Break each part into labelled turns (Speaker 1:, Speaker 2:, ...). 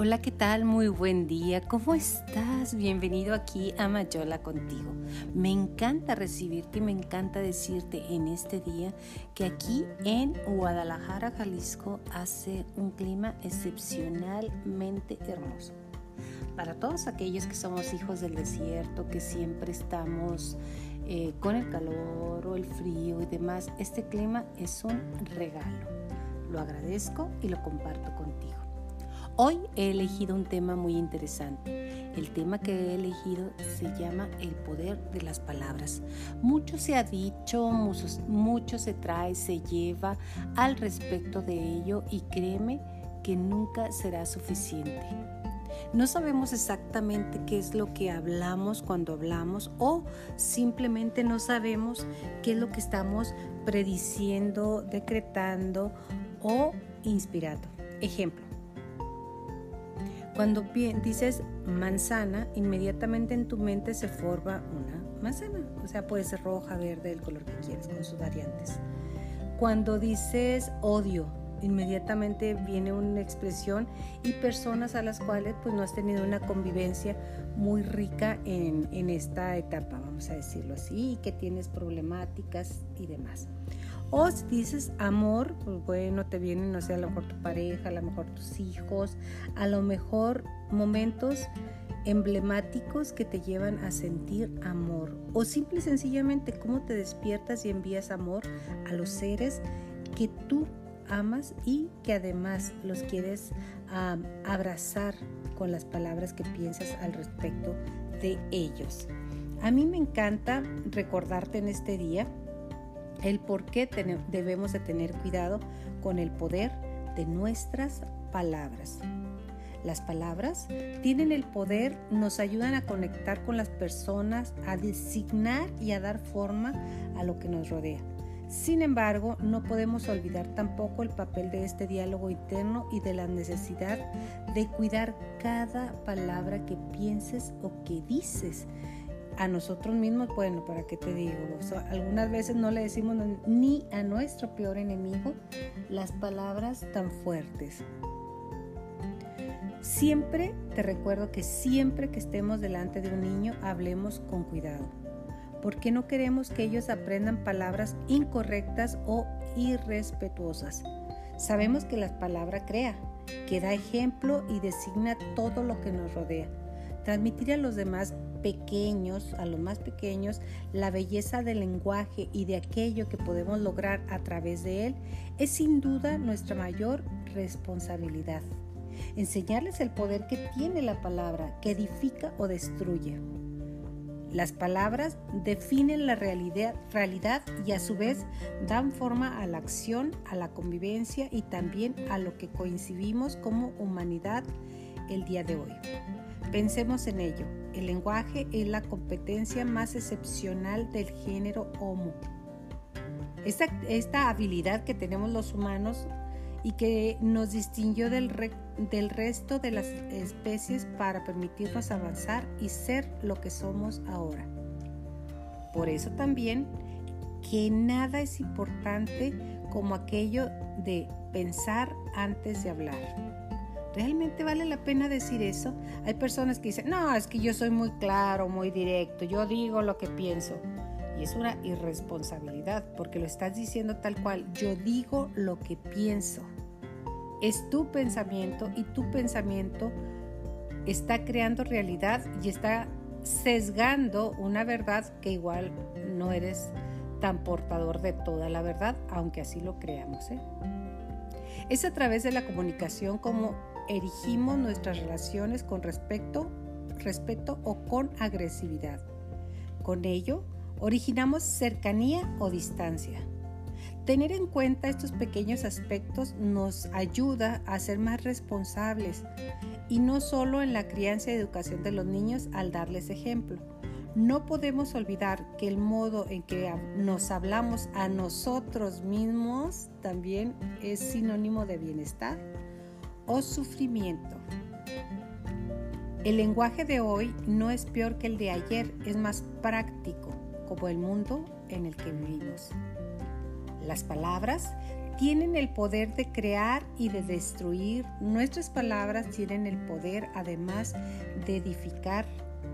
Speaker 1: Hola, ¿qué tal? Muy buen día. ¿Cómo estás? Bienvenido aquí a Mayola contigo. Me encanta recibirte y me encanta decirte en este día que aquí en Guadalajara, Jalisco, hace un clima excepcionalmente hermoso. Para todos aquellos que somos hijos del desierto, que siempre estamos eh, con el calor o el frío y demás, este clima es un regalo. Lo agradezco y lo comparto contigo. Hoy he elegido un tema muy interesante. El tema que he elegido se llama el poder de las palabras. Mucho se ha dicho, mucho, se trae, se lleva al respecto de ello y créeme que nunca será suficiente. No sabemos exactamente qué es lo que hablamos cuando hablamos o simplemente no sabemos qué es lo que estamos prediciendo, decretando o inspirando. Ejemplo, cuando dices manzana, inmediatamente en tu mente se forma una manzana. O sea, puede ser roja, verde, el color que quieras, con sus variantes. Cuando dices odio, inmediatamente viene una expresión y personas a las cuales pues no has tenido una convivencia muy rica en, en esta etapa, vamos a decirlo así, que tienes problemáticas y demás. O si dices amor, pues bueno, te vienen, no sé, a lo mejor tu pareja, a lo mejor tus hijos, a lo mejor momentos emblemáticos que te llevan a sentir amor. O simple y sencillamente cómo te despiertas y envías amor a los seres que tú amas y que además los quieres abrazar con las palabras que piensas al respecto de ellos. A mí me encanta recordarte en este día el por qué debemos de tener cuidado con el poder de nuestras palabras. Las palabras tienen el poder, nos ayudan a conectar con las personas, a designar y a dar forma a lo que nos rodea. Sin embargo, no podemos olvidar tampoco el papel de este diálogo interno y de la necesidad de cuidar cada palabra que pienses o que dices a nosotros mismos, bueno, ¿para qué te digo? algunas veces no le decimos ni a nuestro peor enemigo las palabras tan fuertes. Siempre te recuerdo que siempre que estemos delante de un niño hablemos con cuidado, porque no queremos que ellos aprendan palabras incorrectas o irrespetuosas. Sabemos que la palabra crea, que da ejemplo y designa todo lo que nos rodea. Transmitir a los demás pequeños, a los más pequeños, la belleza del lenguaje y de aquello que podemos lograr a través de él es sin duda nuestra mayor responsabilidad. Enseñarles el poder que tiene la palabra, que edifica o destruye. Las palabras definen la realidad, realidad, y a su vez dan forma a la acción, a la convivencia y también a lo que coincidimos como humanidad el día de hoy. Pensemos en ello. El lenguaje es la competencia más excepcional del género Homo. Esta, habilidad que tenemos los humanos y que nos distinguió del resto de las especies para permitirnos avanzar y ser lo que somos ahora. Por eso también que nada es importante como aquello de pensar antes de hablar. ¿Realmente vale la pena decir eso? Hay personas que dicen, no, es que yo soy muy claro, muy directo, yo digo lo que pienso. Y es una irresponsabilidad porque lo estás diciendo tal cual, yo digo lo que pienso. Es tu pensamiento y tu pensamiento está creando realidad y está sesgando una verdad que igual no eres tan portador de toda la verdad, aunque así lo creamos. ¿eh? Es a través de la comunicación como erigimos nuestras relaciones con respeto, respeto o con agresividad. Con ello, originamos cercanía o distancia. Tener en cuenta estos pequeños aspectos nos ayuda a ser más responsables y no solo en la crianza y educación de los niños al darles ejemplo. No podemos olvidar que el modo en que nos hablamos a nosotros mismos también es sinónimo de bienestar o sufrimiento. El lenguaje de hoy no es peor que el de ayer, es más práctico, como el mundo en el que vivimos. Las palabras tienen el poder de crear y de destruir. Nuestras palabras tienen el poder además de edificar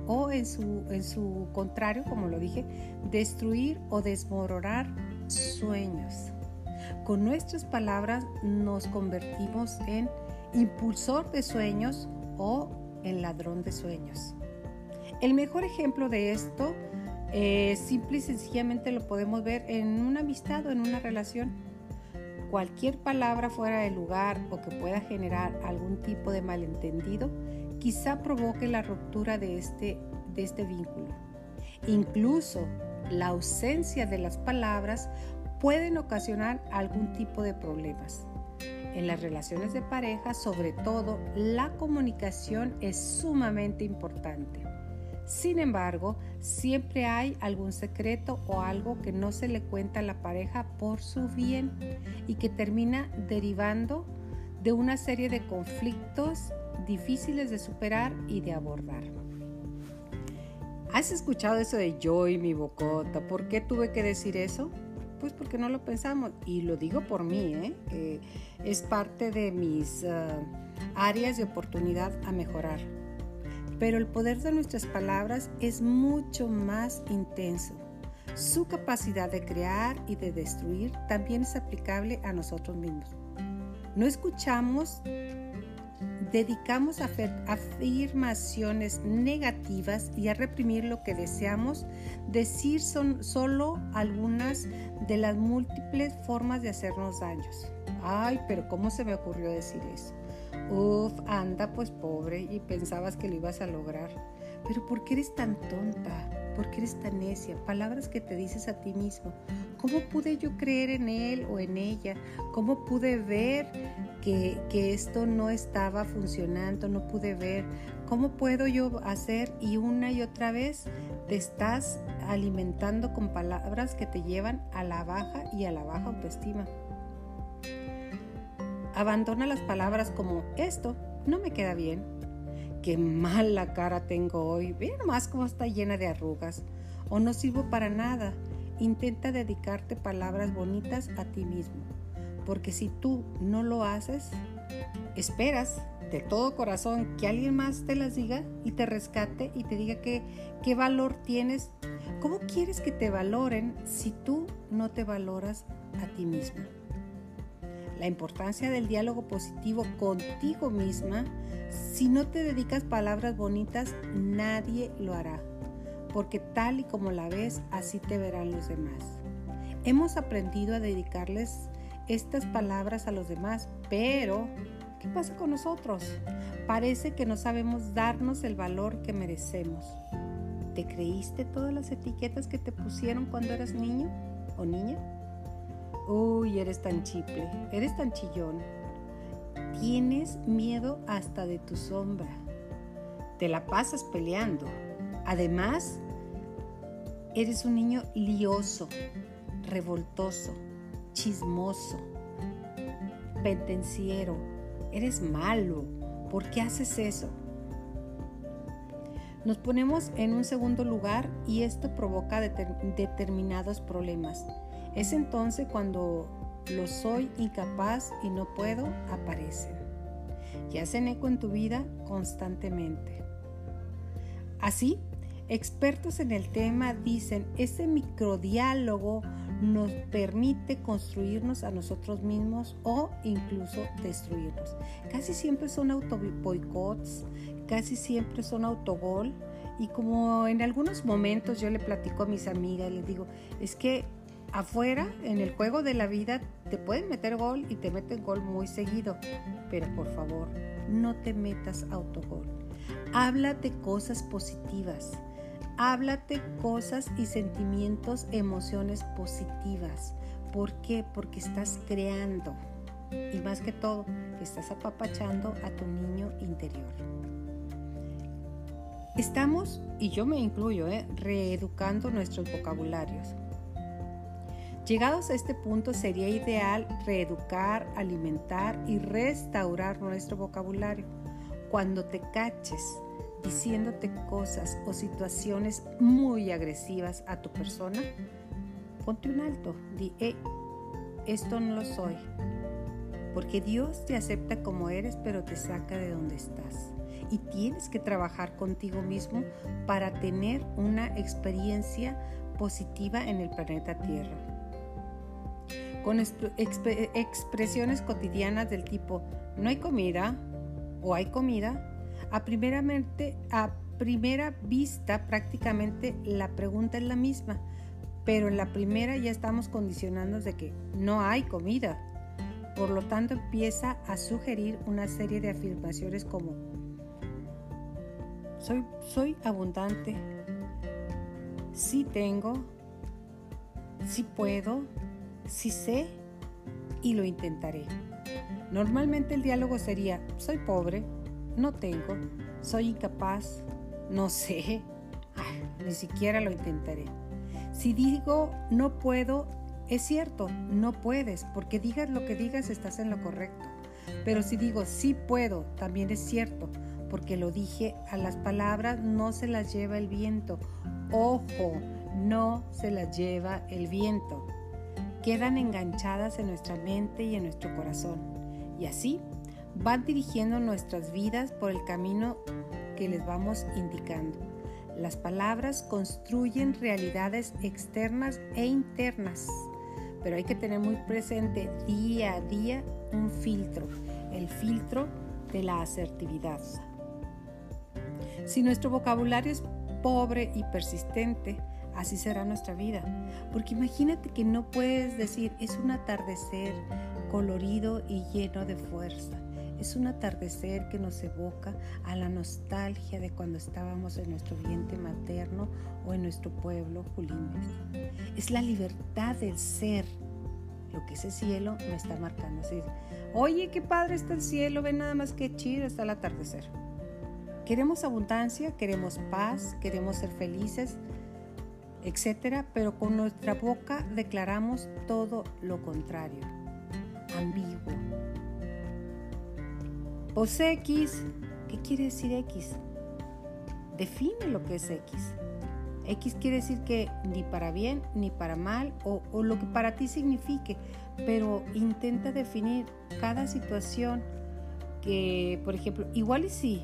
Speaker 1: o en su, en su contrario, como lo dije, destruir o desmoronar sueños. Con nuestras palabras nos convertimos en impulsor de sueños o en ladrón de sueños. El mejor ejemplo de esto, eh, simple y sencillamente lo podemos ver en una amistad o en una relación. Cualquier palabra fuera de lugar o que pueda generar algún tipo de malentendido, quizá provoque la ruptura de este, de este vínculo. Incluso la ausencia de las palabras pueden ocasionar algún tipo de problemas. En las relaciones de pareja, sobre todo, la comunicación es sumamente importante. Sin embargo, siempre hay algún secreto o algo que no se le cuenta a la pareja por su bien y que termina derivando de una serie de conflictos difíciles de superar y de abordar. ¿Has escuchado eso de yo y mi bocota? ¿Por qué tuve que decir eso? Pues porque no lo pensamos. Y lo digo por mí, ¿eh? es parte de mis ah, áreas de oportunidad a mejorar. Pero el poder de nuestras palabras es mucho más intenso. Su capacidad de crear y de destruir también es aplicable a nosotros mismos. No escuchamos, dedicamos a afirmaciones negativas y a reprimir lo que deseamos decir son solo algunas de las múltiples formas de hacernos daños. Ay, pero ¿cómo se me ocurrió decir eso? Uf, anda pues pobre y pensabas que lo ibas a lograr. Pero ¿por qué eres tan tonta? ¿Por qué eres tan necia? Palabras que te dices a ti mismo. ¿Cómo pude yo creer en él o en ella? ¿Cómo pude ver que, que esto no estaba funcionando? No pude ver. ¿Cómo puedo yo hacer? Y una y otra vez te estás alimentando con palabras que te llevan a la baja y a la baja autoestima. Abandona las palabras como esto no me queda bien. Qué mala cara tengo hoy. Ve nomás cómo está llena de arrugas. O no sirvo para nada. Intenta dedicarte palabras bonitas a ti mismo. Porque si tú no lo haces, esperas de todo corazón que alguien más te las diga y te rescate y te diga que, qué valor tienes. ¿Cómo quieres que te valoren si tú no te valoras a ti mismo? La importancia del diálogo positivo contigo misma, si no te dedicas palabras bonitas, nadie lo hará, porque tal y como la ves, así te verán los demás. Hemos aprendido a dedicarles estas palabras a los demás, pero ¿qué pasa con nosotros? Parece que no sabemos darnos el valor que merecemos. ¿Te creíste todas las etiquetas que te pusieron cuando eras niño o niña? Uy, eres tan chiple, eres tan chillón. Tienes miedo hasta de tu sombra. Te la pasas peleando. Además, eres un niño lioso, revoltoso, chismoso, pendenciero. Eres malo. ¿Por qué haces eso? Nos ponemos en un segundo lugar y esto provoca determinados problemas. Es entonces cuando lo soy incapaz y no puedo aparecen. Y hacen eco en tu vida constantemente. Así, expertos en el tema dicen, este microdiálogo nos permite construirnos a nosotros mismos o incluso destruirnos. Casi siempre son boicots, casi siempre son autogol. Y como en algunos momentos yo le platico a mis amigas, les digo, es que afuera, en el juego de la vida, te pueden meter gol y te meten gol muy seguido. Pero por favor, no te metas autogol. Háblate cosas positivas. Háblate cosas y sentimientos, emociones positivas. ¿Por qué? Porque estás creando. Y más que todo, estás apapachando a tu niño interior. Estamos, y yo me incluyo, ¿eh? reeducando nuestros vocabularios Llegados a este punto sería ideal reeducar, alimentar y restaurar nuestro vocabulario. Cuando te caches diciéndote cosas o situaciones muy agresivas a tu persona, ponte un alto, di, esto no lo soy. Porque Dios te acepta como eres, pero te saca de donde estás. Y tienes que trabajar contigo mismo para tener una experiencia positiva en el planeta Tierra. Con expresiones cotidianas del tipo, no hay comida o hay comida, a, primera vista prácticamente la pregunta es la misma, pero en la primera ya estamos condicionados de que no hay comida. Por lo tanto empieza a sugerir una serie de afirmaciones como soy, soy abundante, sí tengo, sí puedo, sí sé y lo intentaré. Normalmente el diálogo sería soy pobre, no tengo, soy incapaz, no sé, ni siquiera lo intentaré. Si digo no puedo, es cierto, no puedes, porque digas lo que digas estás en lo correcto. Pero si digo sí puedo, también es cierto, porque lo dije, a las palabras no se las lleva el viento. Ojo, no se las lleva el viento. Quedan enganchadas en nuestra mente y en nuestro corazón. Y así van dirigiendo nuestras vidas por el camino que les vamos indicando. Las palabras construyen realidades externas e internas, pero hay que tener muy presente día a día un filtro, el filtro de la asertividad. Si nuestro vocabulario es pobre y persistente, así será nuestra vida. Porque imagínate que no puedes decir es un atardecer colorido y lleno de fuerza. Es un atardecer que nos evoca a la nostalgia de cuando estábamos en nuestro vientre materno o en nuestro pueblo Julimes. Es la libertad del ser lo que ese cielo me está marcando. Así, oye, qué padre está el cielo, ve nada más que chido está el atardecer. Queremos abundancia, queremos paz, queremos ser felices, etcétera, pero con nuestra boca declaramos todo lo contrario, ambiguo, Pos X, ¿qué quiere decir X? Define lo que es X. X quiere decir que ni para bien ni para mal o, o, lo que para ti signifique, pero intenta definir cada situación que, por ejemplo, igual y sí.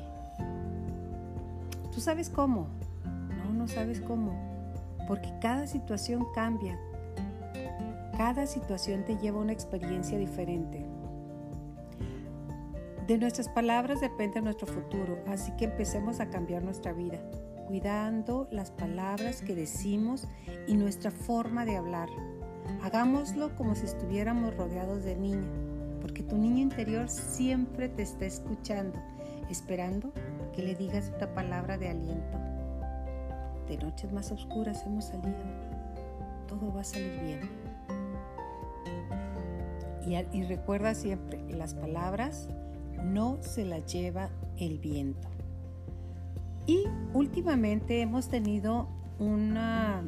Speaker 1: ¿Tú sabes cómo? No, no sabes cómo, porque cada situación cambia. Cada situación te lleva a una experiencia diferente. De nuestras palabras depende nuestro futuro, así que empecemos a cambiar nuestra vida, cuidando las palabras que decimos y nuestra forma de hablar. Hagámoslo como si estuviéramos rodeados de niña, porque tu niño interior siempre te está escuchando, esperando que le digas una palabra de aliento. De noches más oscuras hemos salido, todo va a salir bien. Y, y recuerda siempre, las palabras no se la lleva el viento. Y últimamente hemos tenido una,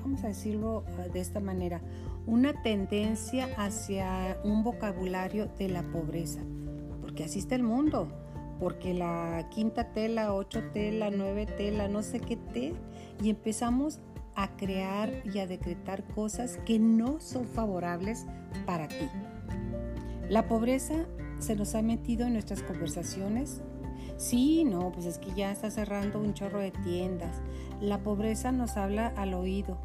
Speaker 1: vamos a decirlo ah, de esta manera, una tendencia hacia un vocabulario de la pobreza, porque así está el mundo, porque la quinta tela, ocho tela, nueve tela, no sé qué té, y empezamos a crear y a decretar cosas que no son favorables para ti. La pobreza se nos ha metido en nuestras conversaciones? Sí, no, pues es que ya está cerrando un chorro de tiendas. La pobreza nos habla al oído.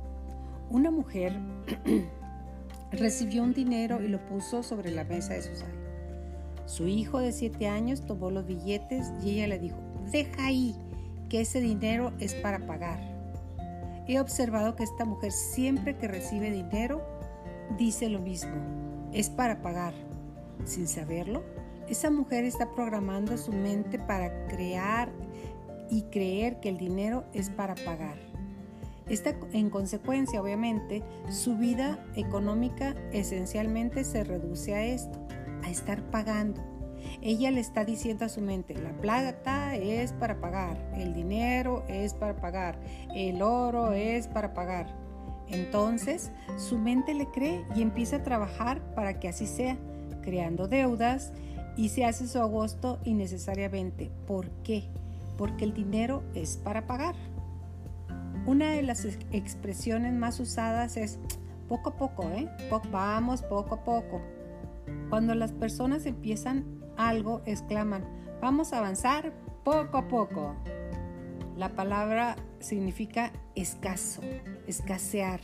Speaker 1: Una mujer recibió un dinero y lo puso sobre la mesa de su sala. Su hijo de siete años tomó los billetes y ella le dijo, deja ahí, que ese dinero es para pagar. He observado que esta mujer siempre que recibe dinero dice lo mismo, es para pagar sin saberlo, esa mujer está programando su mente para crear y creer que el dinero es para pagar. Esta, en consecuencia, obviamente, su vida económica esencialmente se reduce a esto, a estar pagando. Ella le está diciendo a su mente, la plata es para pagar, el dinero es para pagar, el oro es para pagar. Entonces, su mente le cree y empieza a trabajar para que así sea creando deudas y se hace su agosto innecesariamente. ¿Por qué? Porque el dinero es para pagar. Una de las expresiones más usadas es, Poco a poco, ¿eh? vamos poco a poco. Cuando las personas empiezan algo, exclaman, vamos a avanzar poco a poco. La palabra significa escaso, escasear.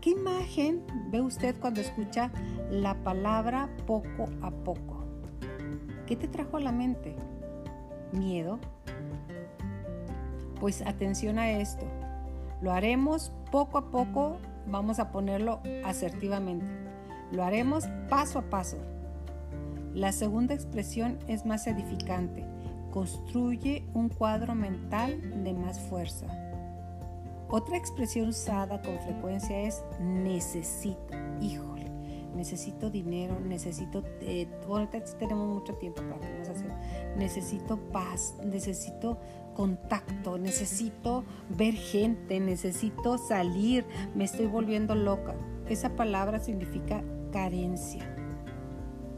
Speaker 1: ¿Qué imagen ve usted cuando escucha la palabra poco a poco? ¿Qué te trajo a la mente? ¿Miedo? Pues atención a esto. Lo haremos poco a poco, vamos a ponerlo asertivamente. Lo haremos paso a paso. La segunda expresión es más edificante. Construye un cuadro mental de más fuerza. Otra expresión usada con frecuencia es necesito. Híjole, necesito dinero, necesito... Eh, ahorita tenemos mucho tiempo para que nos. Necesito paz, necesito contacto, necesito ver gente, necesito salir, me estoy volviendo loca. Esa palabra significa carencia.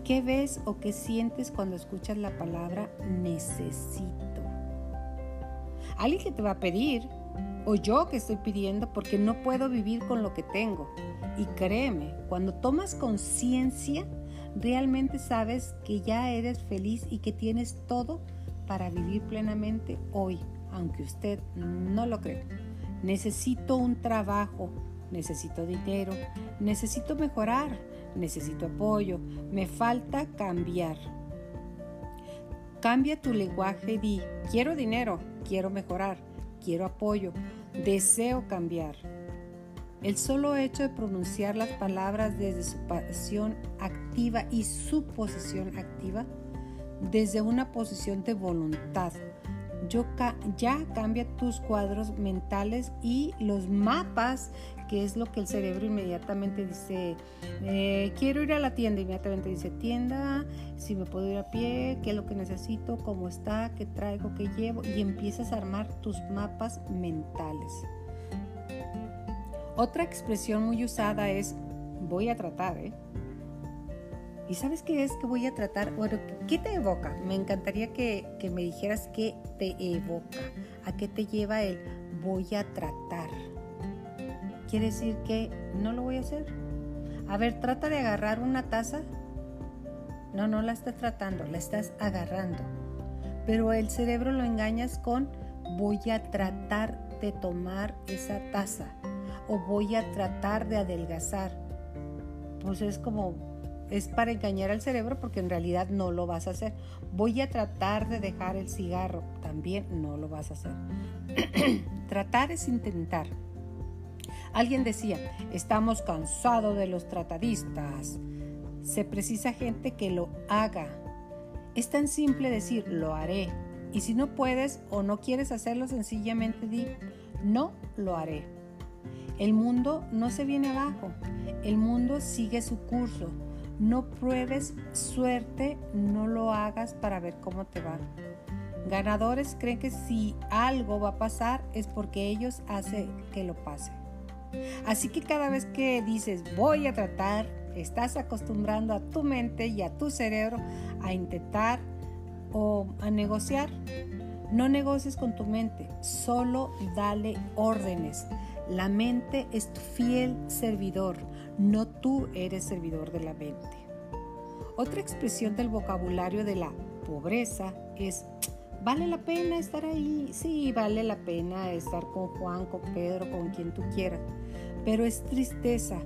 Speaker 1: ¿Qué ves o qué sientes cuando escuchas la palabra necesito? Alguien que te va a pedir, o yo que estoy pidiendo porque no puedo vivir con lo que tengo. Y créeme, cuando tomas conciencia, realmente sabes que ya eres feliz y que tienes todo para vivir plenamente hoy, aunque usted no lo cree. Necesito un trabajo, necesito dinero, necesito mejorar, necesito apoyo, me falta cambiar. Cambia tu lenguaje y di, quiero dinero, quiero mejorar, quiero apoyo, deseo cambiar. El solo hecho de pronunciar las palabras desde su pasión activa y su posición activa, desde una posición de voluntad, ya cambia tus cuadros mentales y los mapas, que es lo que el cerebro inmediatamente dice, eh, quiero ir a la tienda, inmediatamente dice tienda, si me puedo ir a pie, qué es lo que necesito, cómo está, qué traigo, qué llevo, y empiezas a armar tus mapas mentales. Otra expresión muy usada es voy a tratar, ¿eh? ¿Y sabes qué es que voy a tratar? Bueno, ¿qué te evoca? Me encantaría que, me dijeras qué te evoca, a qué te lleva el voy a tratar. Quiere decir que no lo voy a hacer. A ver, trata de agarrar una taza. No, no la estás tratando, la estás agarrando. Pero el cerebro lo engañas con voy a tratar de tomar esa taza o voy a tratar de adelgazar. Pues es como es para engañar al cerebro porque en realidad no lo vas a hacer. Voy a tratar de dejar el cigarro, también no lo vas a hacer. tratar es intentar. Alguien decía, estamos cansados de los tratadistas. Se precisa gente que lo haga. Es tan simple decir, lo haré. Y si no puedes o no quieres hacerlo, sencillamente di, no lo haré. El mundo no se viene abajo, el mundo sigue su curso no pruebes suerte, no lo hagas para ver cómo te va. Ganadores creen que si algo va a pasar es porque ellos hacen que lo pase. Así que cada vez que dices voy a tratar, estás acostumbrando a tu mente y a tu cerebro a intentar o a negociar. No negocies con tu mente, solo dale órdenes. La mente es tu fiel servidor, no tú eres servidor de la mente. Otra expresión del vocabulario de la pobreza es, ¿vale la pena estar ahí? Sí, vale la pena estar con Juan, con Pedro, con quien tú quieras, pero es tristeza,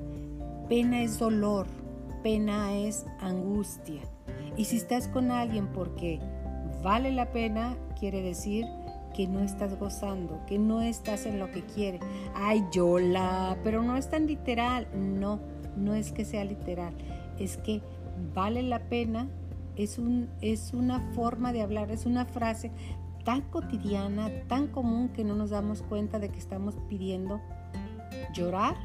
Speaker 1: pena es dolor, pena es angustia. Y si estás con alguien porque vale la pena, quiere decir que no estás gozando, que no estás en lo que quiere. Ay, Yola, pero no es tan literal. No, no es que sea literal. Es que vale la pena, es, un, es una forma de hablar, es una frase tan cotidiana, tan común que no nos damos cuenta de que estamos pidiendo llorar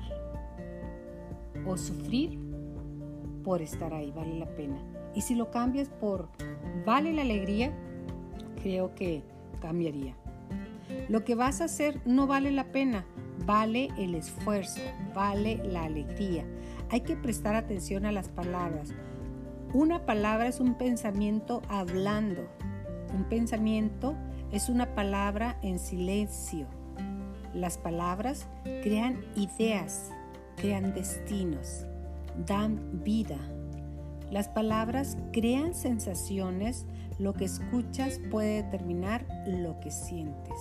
Speaker 1: o sufrir por estar ahí, vale la pena. Y si lo cambias por vale la alegría, creo que cambiaría. Lo que vas a hacer no vale la pena, vale el esfuerzo, vale la alegría. Hay que prestar atención a las palabras. Una palabra es un pensamiento hablando. Un pensamiento es una palabra en silencio. Las palabras crean ideas crean destinos, dan vida. Las palabras crean sensaciones, lo que escuchas puede determinar lo que sientes.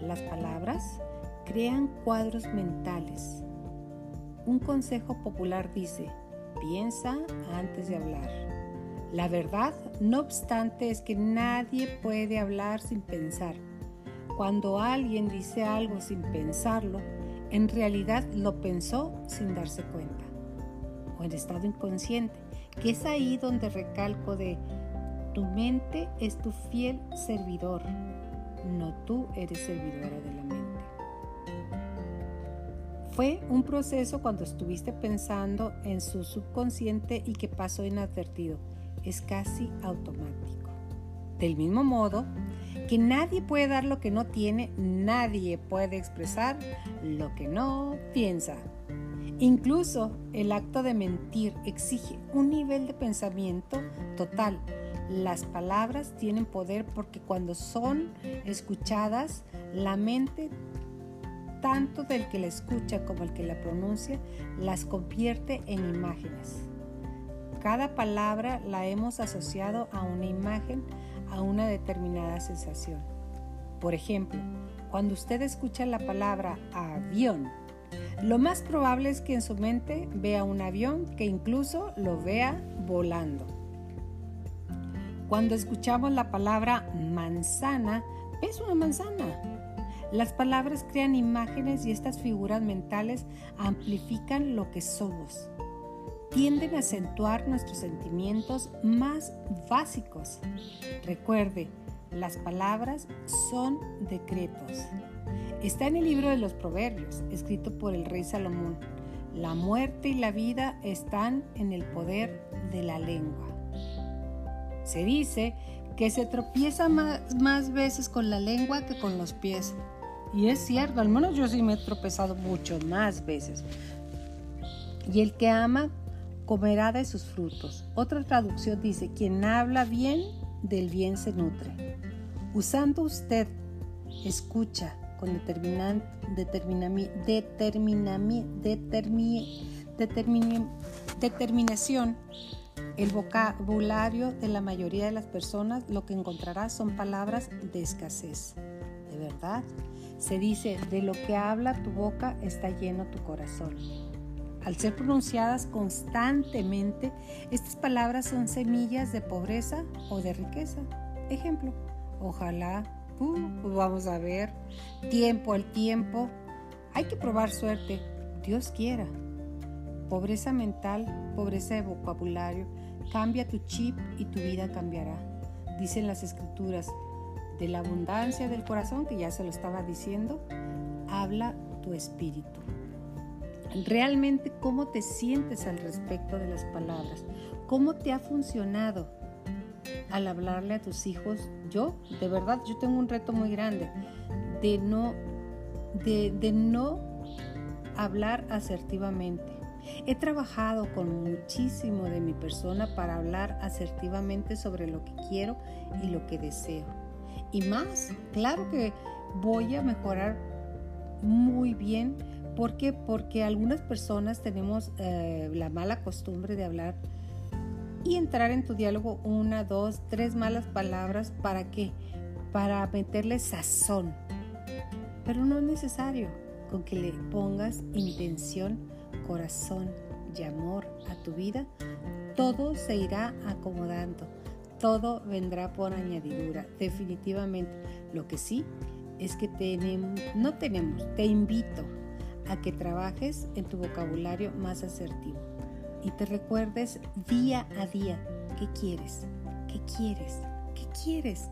Speaker 1: Las palabras crean cuadros mentales. Un consejo popular dice, piensa antes de hablar. La verdad, no obstante, es que nadie puede hablar sin pensar. Cuando alguien dice algo sin pensarlo, en realidad lo pensó sin darse cuenta o en estado inconsciente, que es ahí donde recalco de tu mente es tu fiel servidor, no tú eres servidora de la mente. Fue un proceso cuando estuviste pensando en su subconsciente y que pasó inadvertido. Es casi automático. Del mismo modo que nadie puede dar lo que no tiene, nadie puede expresar lo que no piensa. Incluso el acto de mentir exige un nivel de pensamiento total. Las palabras tienen poder porque cuando son escuchadas, la mente tanto del que la escucha como el que la pronuncia, las convierte en imágenes. Cada palabra la hemos asociado a una imagen, a una determinada sensación. Por ejemplo, cuando usted escucha la palabra avión, lo más probable es que en su mente vea un avión que incluso lo vea volando. Cuando escuchamos la palabra manzana, es una manzana. Las palabras crean imágenes y estas figuras mentales amplifican lo que somos. Tienden a acentuar nuestros sentimientos más básicos. Recuerde, las palabras son decretos. Está en el libro de los Proverbios, escrito por el rey Salomón. La muerte y la vida están en el poder de la lengua. Se dice que se tropieza más, más veces con la lengua que con los pies. Y es cierto, al menos yo sí me he tropezado mucho más veces. Y el que ama comerá de sus frutos. Otra traducción dice, quien habla bien, del bien se nutre. Usando usted escucha con determinan, determinación el vocabulario de la mayoría de las personas, lo que encontrará son palabras de escasez. ¿De verdad? Se dice, de lo que habla tu boca está lleno tu corazón. Al ser pronunciadas constantemente, estas palabras son semillas de pobreza o de riqueza. Ejemplo, ojalá, uh, vamos a ver, tiempo al tiempo, hay que probar suerte, Dios quiera. Pobreza mental, pobreza de vocabulario, cambia tu chip y tu vida cambiará. Dicen las escrituras, de la abundancia del corazón, que ya se lo estaba diciendo, habla tu espíritu. Realmente, ¿cómo te sientes al respecto de las palabras? ¿Cómo te ha funcionado al hablarle a tus hijos? Yo, de verdad, yo tengo un reto muy grande de no, de, no hablar asertivamente. He trabajado con muchísimo de mi persona para hablar asertivamente sobre lo que quiero y lo que deseo y más. Claro que voy a mejorar muy bien. ¿Por qué? Porque algunas personas tenemos eh, la mala costumbre de hablar y entrar en tu diálogo una, dos, tres malas palabras. ¿Para qué? Para meterle sazón. Pero no es necesario con que le pongas intención, corazón y amor a tu vida. Todo se irá acomodando todo vendrá por añadidura, definitivamente. Lo que sí es que tenemos, no tenemos, te invito a que trabajes en tu vocabulario más asertivo y te recuerdes día a día qué quieres, qué quieres, qué quieres.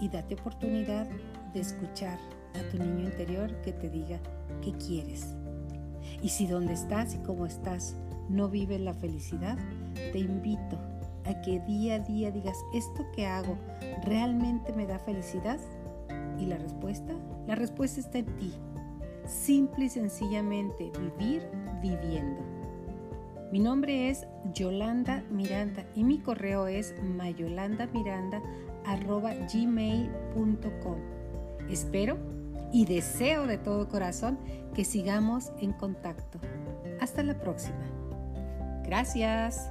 Speaker 1: Y date oportunidad de escuchar a tu niño interior que te diga qué quieres. Y si donde estás y cómo estás no vives la felicidad, te invito a que día a día digas, ¿esto que hago realmente me da felicidad? ¿Y la respuesta? La respuesta está en ti. Simple y sencillamente vivir viviendo. Mi nombre es Yolanda Miranda y mi correo es mayolandamiranda.gmail.com Espero y deseo de todo corazón que sigamos en contacto. Hasta la próxima. Gracias.